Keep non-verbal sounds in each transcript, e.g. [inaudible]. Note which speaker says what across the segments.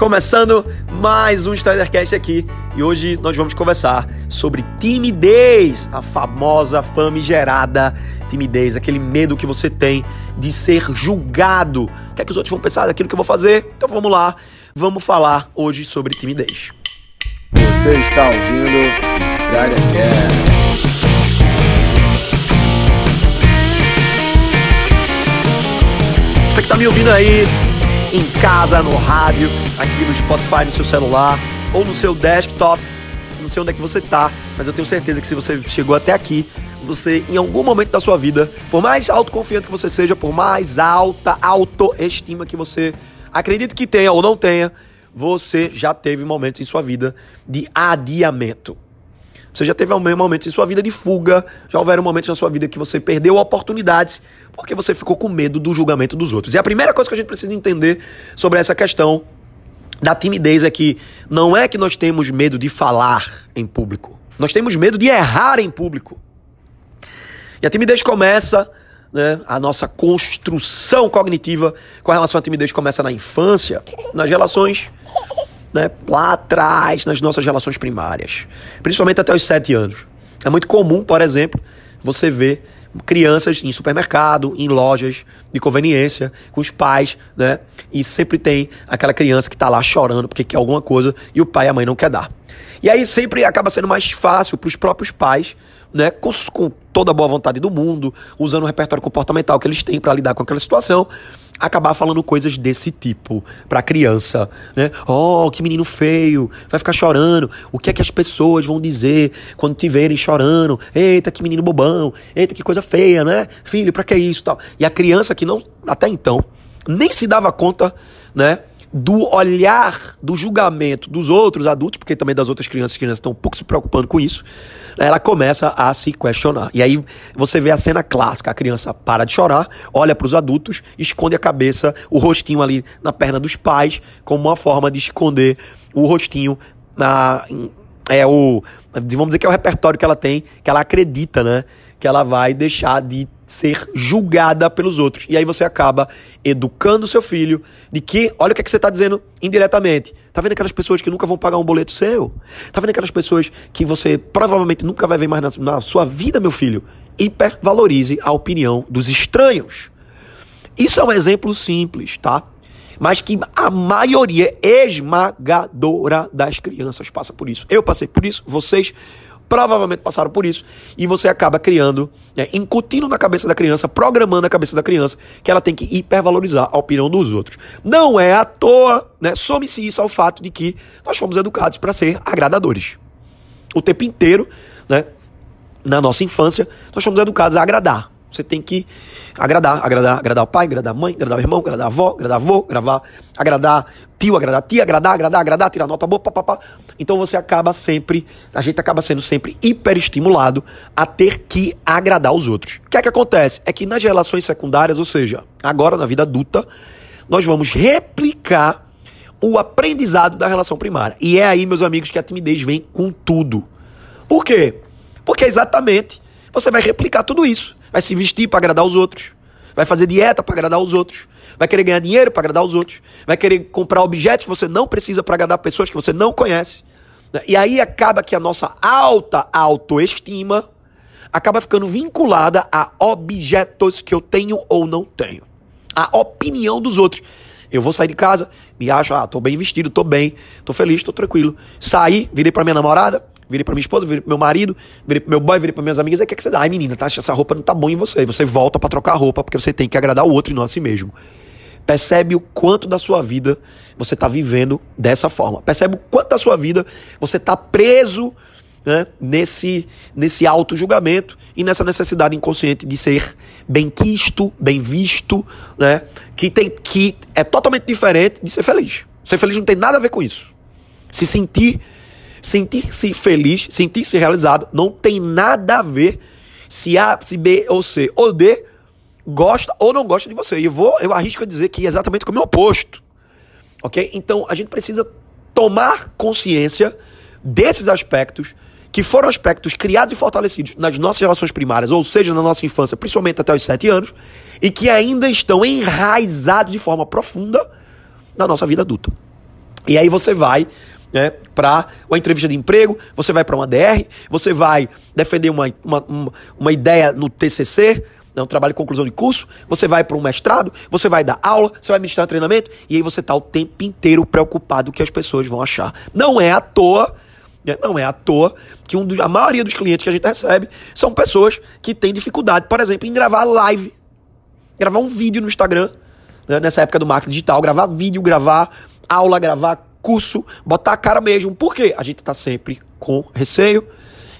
Speaker 1: Começando mais um Stridercast aqui e hoje nós vamos conversar sobre timidez, a famosa famigerada timidez, aquele medo que você tem de ser julgado. O que é que os outros vão pensar daquilo que eu vou fazer? Então vamos lá, vamos falar hoje sobre timidez.
Speaker 2: Você está ouvindo Stridercast.
Speaker 1: Você que tá me ouvindo aí em casa, no rádio, aqui no Spotify, no seu celular ou no seu desktop, não sei onde é que você tá, mas eu tenho certeza que se você chegou até aqui, você em algum momento da sua vida, por mais autoconfiante que você seja, por mais alta autoestima que você acredite que tenha ou não tenha, você já teve momentos em sua vida de adiamento. Você já teve momentos em sua vida de fuga, já houveram momentos na sua vida que você perdeu oportunidades porque você ficou com medo do julgamento dos outros. E a primeira coisa que a gente precisa entender sobre essa questão da timidez é que não é que nós temos medo de falar em público. Nós temos medo de errar em público. E a timidez começa, né, a nossa construção cognitiva com relação à timidez começa na infância, nas relações né, lá atrás, nas nossas relações primárias, principalmente até os sete anos. É muito comum, por exemplo, você ver crianças em supermercado, em lojas de conveniência, com os pais, né? E sempre tem aquela criança que está lá chorando porque quer alguma coisa e o pai e a mãe não quer dar. E aí sempre acaba sendo mais fácil para os próprios pais, né, com, com, toda a boa vontade do mundo, usando o repertório comportamental que eles têm para lidar com aquela situação, acabar falando coisas desse tipo para a criança, né? Oh, que menino feio, vai ficar chorando. O que é que as pessoas vão dizer quando te verem chorando? Eita, que menino bobão. Eita, que coisa feia, né? Filho, para que isso, tal. E a criança que não até então nem se dava conta, né? Do olhar, do julgamento dos outros adultos, porque também das outras crianças, as crianças estão um pouco se preocupando com isso, ela começa a se questionar. E aí você vê a cena clássica: a criança para de chorar, olha para os adultos, esconde a cabeça, o rostinho ali na perna dos pais, como uma forma de esconder o rostinho na. É o. Vamos dizer que é o repertório que ela tem, que ela acredita, né? Que ela vai deixar de ser julgada pelos outros. E aí você acaba educando seu filho de que, olha o que, é que você está dizendo indiretamente. Tá vendo aquelas pessoas que nunca vão pagar um boleto seu? Tá vendo aquelas pessoas que você provavelmente nunca vai ver mais na, na sua vida, meu filho? Hipervalorize a opinião dos estranhos. Isso é um exemplo simples, tá? Mas que a maioria esmagadora das crianças passa por isso. Eu passei por isso, vocês provavelmente passaram por isso, e você acaba criando, né, incutindo na cabeça da criança, programando a cabeça da criança, que ela tem que hipervalorizar a opinião dos outros. Não é à toa, né? Some-se isso ao fato de que nós fomos educados para ser agradadores. O tempo inteiro, né? Na nossa infância, nós fomos educados a agradar. Você tem que agradar, agradar, agradar o pai, agradar a mãe, agradar o irmão, agradar a avó, agradar avô, gravar, agradar tio, agradar tia, agradar, agradar, agradar, tirar nota boa, papapá. Então você acaba sempre, a gente acaba sendo sempre hiperestimulado a ter que agradar os outros. O que é que acontece? É que nas relações secundárias, ou seja, agora na vida adulta, nós vamos replicar o aprendizado da relação primária. E é aí, meus amigos, que a timidez vem com tudo. Por quê? Porque exatamente você vai replicar tudo isso vai se vestir para agradar os outros, vai fazer dieta para agradar os outros, vai querer ganhar dinheiro para agradar os outros, vai querer comprar objetos que você não precisa para agradar pessoas que você não conhece. E aí acaba que a nossa alta autoestima acaba ficando vinculada a objetos que eu tenho ou não tenho. A opinião dos outros. Eu vou sair de casa, me acho, ah, tô bem vestido, tô bem, tô feliz, tô tranquilo. Saí, virei pra minha namorada, virei pra minha esposa, virei pro meu marido, virei pro meu boy, virei pra minhas amigas. Aí o que, é que você dá? Ai, menina, tá, essa roupa não tá bom em você. você volta para trocar a roupa, porque você tem que agradar o outro e não a si mesmo. Percebe o quanto da sua vida você está vivendo dessa forma. Percebe o quanto da sua vida você está preso né, nesse, nesse auto-julgamento e nessa necessidade inconsciente de ser bem quisto, bem visto, né, que, tem, que é totalmente diferente de ser feliz. Ser feliz não tem nada a ver com isso. Se sentir Sentir-se feliz, sentir-se realizado, não tem nada a ver se A, se B ou C ou D gosta ou não gosta de você. E eu vou, eu arrisco a dizer que é exatamente como é o oposto. Ok? Então a gente precisa tomar consciência desses aspectos que foram aspectos criados e fortalecidos nas nossas relações primárias, ou seja, na nossa infância, principalmente até os sete anos, e que ainda estão enraizados de forma profunda na nossa vida adulta. E aí você vai né, para uma entrevista de emprego, você vai para uma DR, você vai defender uma, uma, uma, uma ideia no TCC, né, um trabalho de conclusão de curso, você vai para um mestrado, você vai dar aula, você vai ministrar treinamento, e aí você tá o tempo inteiro preocupado com o que as pessoas vão achar. Não é à toa, né, não é à toa que um dos, a maioria dos clientes que a gente recebe são pessoas que têm dificuldade, por exemplo, em gravar live, gravar um vídeo no Instagram, né, nessa época do marketing digital, gravar vídeo, gravar aula, gravar curso, botar a cara mesmo. Por quê? A gente está sempre com receio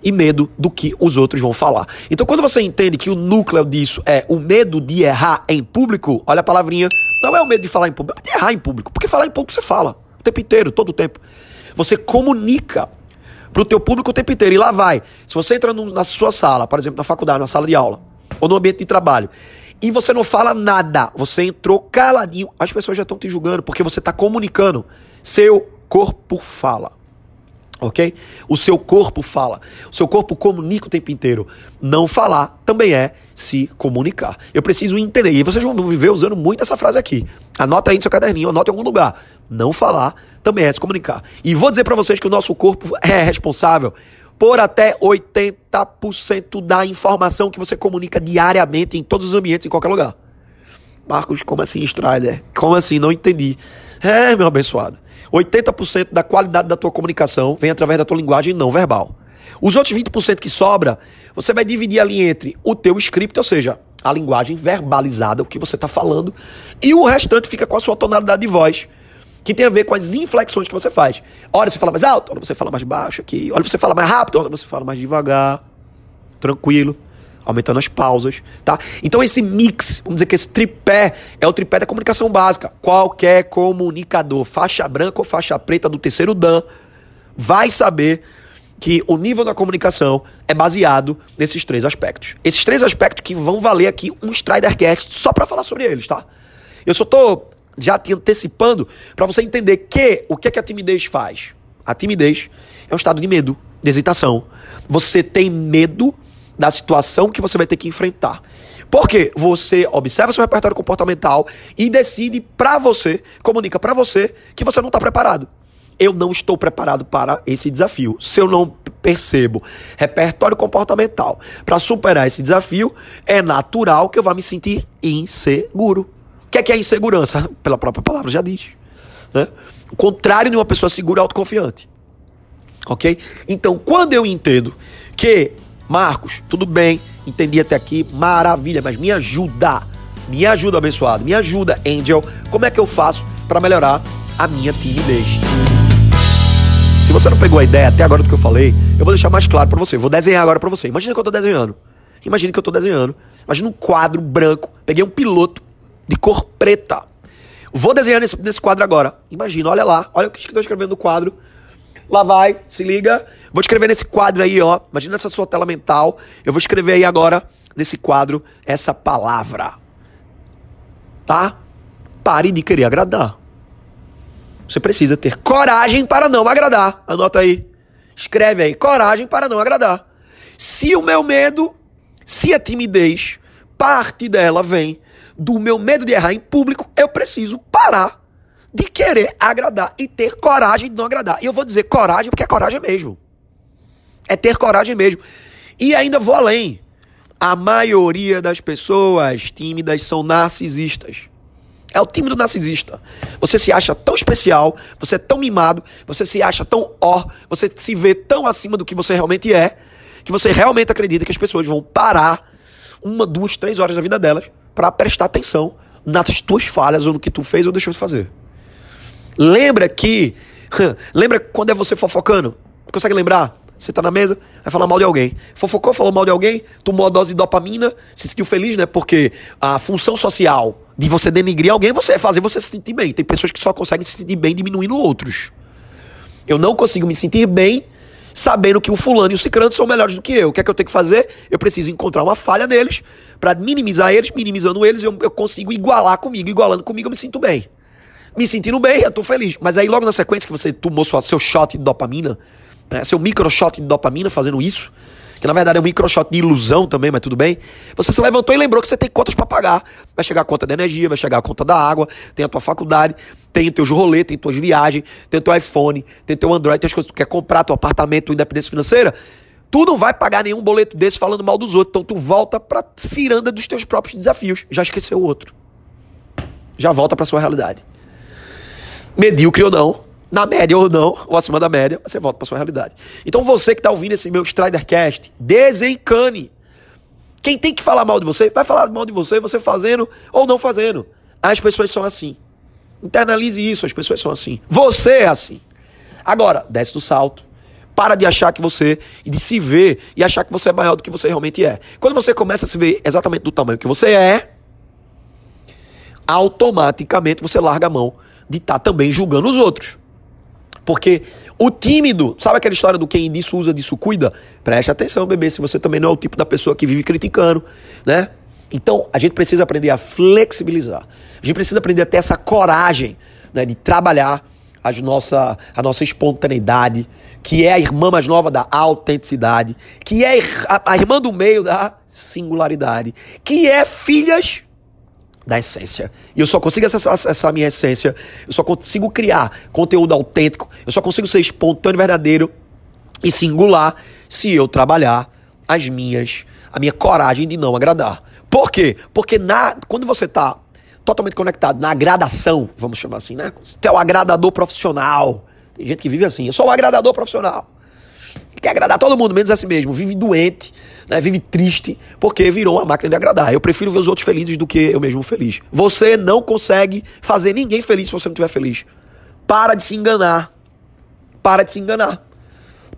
Speaker 1: e medo do que os outros vão falar. Então, quando você entende que o núcleo disso é o medo de errar em público, olha a palavrinha, não é o medo de falar em público, é de errar em público. Porque falar em público você fala o tempo inteiro, todo o tempo. Você comunica para o teu público o tempo inteiro. E lá vai. Se você entra no, na sua sala, por exemplo, na faculdade, na sala de aula, ou no ambiente de trabalho, e você não fala nada, você entrou caladinho, as pessoas já estão te julgando porque você está comunicando. Seu corpo fala. Ok? O seu corpo fala. O seu corpo comunica o tempo inteiro. Não falar também é se comunicar. Eu preciso entender. E vocês vão me ver usando muito essa frase aqui. Anota aí no seu caderninho, anota em algum lugar. Não falar também é se comunicar. E vou dizer para vocês que o nosso corpo é responsável por até 80% da informação que você comunica diariamente em todos os ambientes, em qualquer lugar. Marcos, como assim, Strider? Como assim? Não entendi. É, meu abençoado. 80% da qualidade da tua comunicação vem através da tua linguagem não verbal. Os outros 20% que sobra, você vai dividir ali entre o teu script, ou seja, a linguagem verbalizada, o que você está falando, e o restante fica com a sua tonalidade de voz, que tem a ver com as inflexões que você faz. Hora você fala mais alto, hora você fala mais baixo aqui, hora você fala mais rápido, hora você fala mais devagar, tranquilo aumentando as pausas, tá? Então esse mix, vamos dizer que esse tripé é o tripé da comunicação básica. Qualquer comunicador, faixa branca ou faixa preta do terceiro dan, vai saber que o nível da comunicação é baseado nesses três aspectos. Esses três aspectos que vão valer aqui um Stridercast só para falar sobre eles, tá? Eu só tô já te antecipando para você entender que o que é que a timidez faz. A timidez é um estado de medo, de hesitação. Você tem medo da situação que você vai ter que enfrentar. Porque você observa seu repertório comportamental e decide para você, comunica para você que você não está preparado. Eu não estou preparado para esse desafio. Se eu não percebo repertório comportamental para superar esse desafio, é natural que eu vá me sentir inseguro. O que é, que é insegurança? [laughs] Pela própria palavra já diz. Né? O contrário de uma pessoa segura é autoconfiante. Ok? Então, quando eu entendo que Marcos, tudo bem, entendi até aqui, maravilha, mas me ajuda, me ajuda, abençoado, me ajuda, Angel, como é que eu faço para melhorar a minha timidez? Se você não pegou a ideia até agora do que eu falei, eu vou deixar mais claro para você. vou desenhar agora para você. Imagina que eu tô desenhando. Imagina que eu tô desenhando. Imagina um quadro branco. Peguei um piloto de cor preta. Vou desenhar nesse, nesse quadro agora. Imagina, olha lá. Olha o que eu estou escrevendo no quadro. Lá vai, se liga. Vou escrever nesse quadro aí, ó. Imagina essa sua tela mental. Eu vou escrever aí agora, nesse quadro, essa palavra. Tá? Pare de querer agradar. Você precisa ter coragem para não agradar. Anota aí. Escreve aí. Coragem para não agradar. Se o meu medo, se a timidez, parte dela vem do meu medo de errar em público, eu preciso parar de querer agradar e ter coragem de não agradar. E eu vou dizer coragem porque é coragem mesmo. É ter coragem mesmo. E ainda vou além. A maioria das pessoas tímidas são narcisistas. É o tímido narcisista. Você se acha tão especial, você é tão mimado, você se acha tão ó, você se vê tão acima do que você realmente é, que você realmente acredita que as pessoas vão parar uma, duas, três horas da vida delas para prestar atenção nas tuas falhas ou no que tu fez ou deixou de fazer. Lembra que. Lembra quando é você fofocando? Consegue lembrar? Você tá na mesa, vai falar mal de alguém. Fofocou, falou mal de alguém, tomou a dose de dopamina, se sentiu feliz, né? Porque a função social de você denigrir alguém você é fazer você se sentir bem. Tem pessoas que só conseguem se sentir bem diminuindo outros. Eu não consigo me sentir bem sabendo que o fulano e o cicrano são melhores do que eu. O que é que eu tenho que fazer? Eu preciso encontrar uma falha neles para minimizar eles, minimizando eles, eu, eu consigo igualar comigo. Igualando comigo, eu me sinto bem me sentindo bem, eu tô feliz. Mas aí logo na sequência que você tomou sua, seu shot de dopamina, né, seu micro shot de dopamina fazendo isso, que na verdade é um micro shot de ilusão também, mas tudo bem. Você se levantou e lembrou que você tem contas para pagar. Vai chegar a conta da energia, vai chegar a conta da água, tem a tua faculdade. tem teus rolês, tem tuas viagens, tem teu iPhone, tem teu Android, tem as coisas que tu quer comprar, teu apartamento, tua independência financeira. Tu não vai pagar nenhum boleto desse falando mal dos outros. Então tu volta pra ciranda dos teus próprios desafios. Já esqueceu o outro. Já volta pra sua realidade. Medíocre ou não, na média ou não, ou acima da média, você volta pra sua realidade. Então você que tá ouvindo esse meu Stridercast, desencane. Quem tem que falar mal de você, vai falar mal de você, você fazendo ou não fazendo. As pessoas são assim. Internalize isso, as pessoas são assim. Você é assim. Agora, desce do salto. Para de achar que você, e de se ver e achar que você é maior do que você realmente é. Quando você começa a se ver exatamente do tamanho que você é, automaticamente você larga a mão de estar tá também julgando os outros. Porque o tímido, sabe aquela história do quem disso usa, disso cuida? Preste atenção, bebê, se você também não é o tipo da pessoa que vive criticando, né? Então, a gente precisa aprender a flexibilizar. A gente precisa aprender a ter essa coragem né, de trabalhar as nossa, a nossa espontaneidade, que é a irmã mais nova da autenticidade, que é a, a irmã do meio da singularidade, que é filhas da essência. E eu só consigo acessar essa minha essência, eu só consigo criar conteúdo autêntico, eu só consigo ser espontâneo, verdadeiro e singular se eu trabalhar as minhas, a minha coragem de não agradar. Por quê? Porque na, quando você está totalmente conectado na agradação, vamos chamar assim, né? Você é o agradador profissional. Tem gente que vive assim, eu sou um agradador profissional. Quer agradar todo mundo, menos a si mesmo. Vive doente, né? vive triste, porque virou uma máquina de agradar. Eu prefiro ver os outros felizes do que eu mesmo feliz. Você não consegue fazer ninguém feliz se você não estiver feliz. Para de se enganar. Para de se enganar.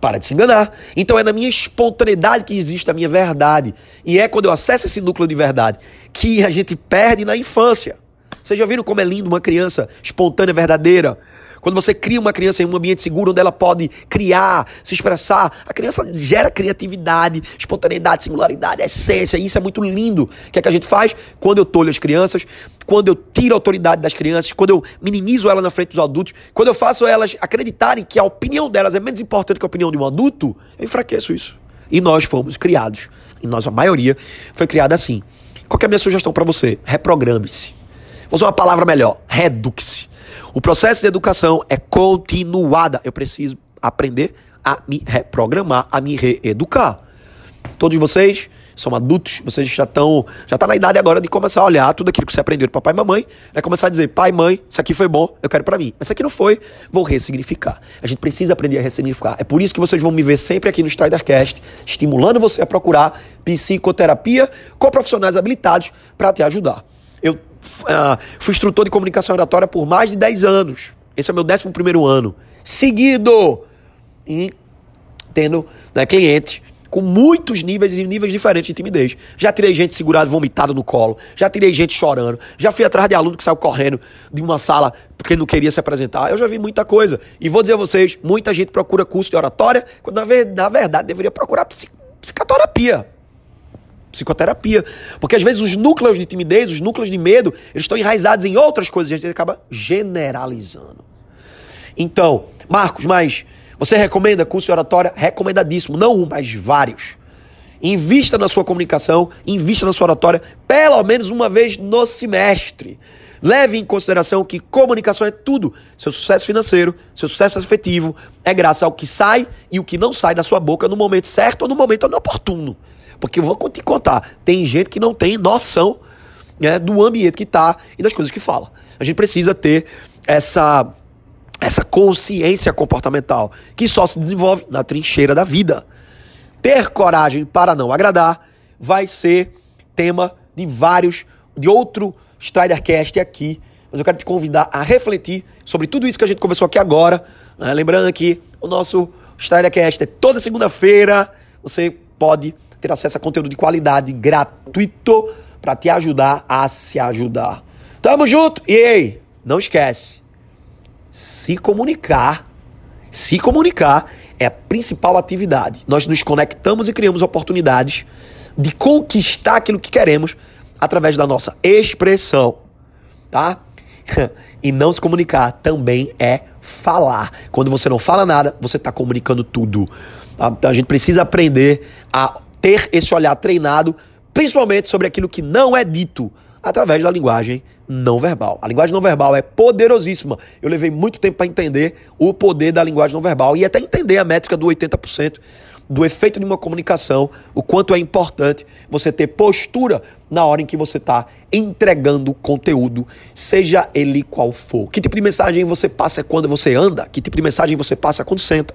Speaker 1: Para de se enganar. Então é na minha espontaneidade que existe a minha verdade. E é quando eu acesso esse núcleo de verdade que a gente perde na infância. Vocês já viram como é lindo uma criança espontânea, verdadeira? Quando você cria uma criança em um ambiente seguro onde ela pode criar, se expressar, a criança gera criatividade, espontaneidade, singularidade, essência. E isso é muito lindo. O que é que a gente faz? Quando eu tolho as crianças, quando eu tiro a autoridade das crianças, quando eu minimizo elas na frente dos adultos, quando eu faço elas acreditarem que a opinião delas é menos importante que a opinião de um adulto, eu enfraqueço isso. E nós fomos criados, e nós, a maioria, foi criada assim. Qual é a minha sugestão para você? Reprograme-se. Vou usar uma palavra melhor: reduque-se. O processo de educação é continuada. Eu preciso aprender a me reprogramar, a me reeducar. Todos vocês são adultos, vocês já estão, já tá na idade agora de começar a olhar tudo aquilo que você aprendeu de papai e mamãe, né? começar a dizer, pai, mãe, isso aqui foi bom, eu quero para mim. Mas isso aqui não foi, vou ressignificar. A gente precisa aprender a ressignificar. É por isso que vocês vão me ver sempre aqui no Stridercast, estimulando você a procurar psicoterapia com profissionais habilitados para te ajudar. Uh, fui instrutor de comunicação oratória por mais de 10 anos. Esse é o meu 11 primeiro ano. Seguido! E tendo né, clientes com muitos níveis e níveis diferentes de timidez. Já tirei gente segurada, vomitada no colo. Já tirei gente chorando. Já fui atrás de aluno que saiu correndo de uma sala porque não queria se apresentar. Eu já vi muita coisa. E vou dizer a vocês, muita gente procura curso de oratória, quando na verdade, na verdade deveria procurar psicoterapia psicoterapia. Porque às vezes os núcleos de timidez, os núcleos de medo, eles estão enraizados em outras coisas e a gente acaba generalizando. Então, Marcos, mas você recomenda curso de oratória? Recomendadíssimo. Não um, mas vários. Invista na sua comunicação, invista na sua oratória, pelo menos uma vez no semestre. Leve em consideração que comunicação é tudo. Seu sucesso financeiro, seu sucesso afetivo é graças ao que sai e o que não sai da sua boca no momento certo ou no momento inoportuno. Porque eu vou te contar, tem gente que não tem noção né, do ambiente que está e das coisas que fala. A gente precisa ter essa, essa consciência comportamental que só se desenvolve na trincheira da vida. Ter coragem para não agradar vai ser tema de vários, de outro Stridercast aqui. Mas eu quero te convidar a refletir sobre tudo isso que a gente conversou aqui agora. Né? Lembrando que o nosso Stridercast é toda segunda-feira. Você pode ter acesso a conteúdo de qualidade gratuito para te ajudar a se ajudar. Tamo junto! E ei, não esquece. Se comunicar, se comunicar é a principal atividade. Nós nos conectamos e criamos oportunidades de conquistar aquilo que queremos através da nossa expressão, tá? [laughs] e não se comunicar também é falar. Quando você não fala nada, você está comunicando tudo. Tá? Então a gente precisa aprender a ter esse olhar treinado, principalmente sobre aquilo que não é dito, através da linguagem não verbal. A linguagem não verbal é poderosíssima. Eu levei muito tempo para entender o poder da linguagem não verbal e até entender a métrica do 80% do efeito de uma comunicação, o quanto é importante você ter postura na hora em que você está entregando conteúdo, seja ele qual for. Que tipo de mensagem você passa quando você anda? Que tipo de mensagem você passa quando senta?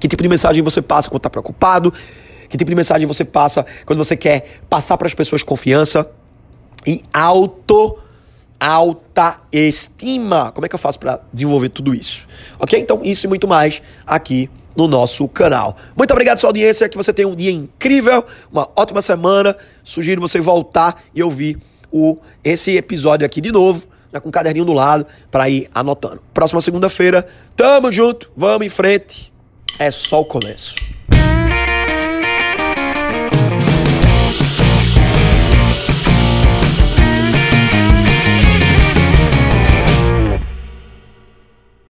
Speaker 1: Que tipo de mensagem você passa quando está preocupado? Que tipo de mensagem você passa quando você quer passar para as pessoas confiança? E auto alta estima. Como é que eu faço para desenvolver tudo isso? Ok? Então, isso e muito mais aqui no nosso canal. Muito obrigado sua audiência, que você tenha um dia incrível, uma ótima semana. Sugiro você voltar e ouvir o, esse episódio aqui de novo, já com o caderninho do lado, para ir anotando. Próxima segunda-feira, tamo junto, vamos em frente. É só o começo.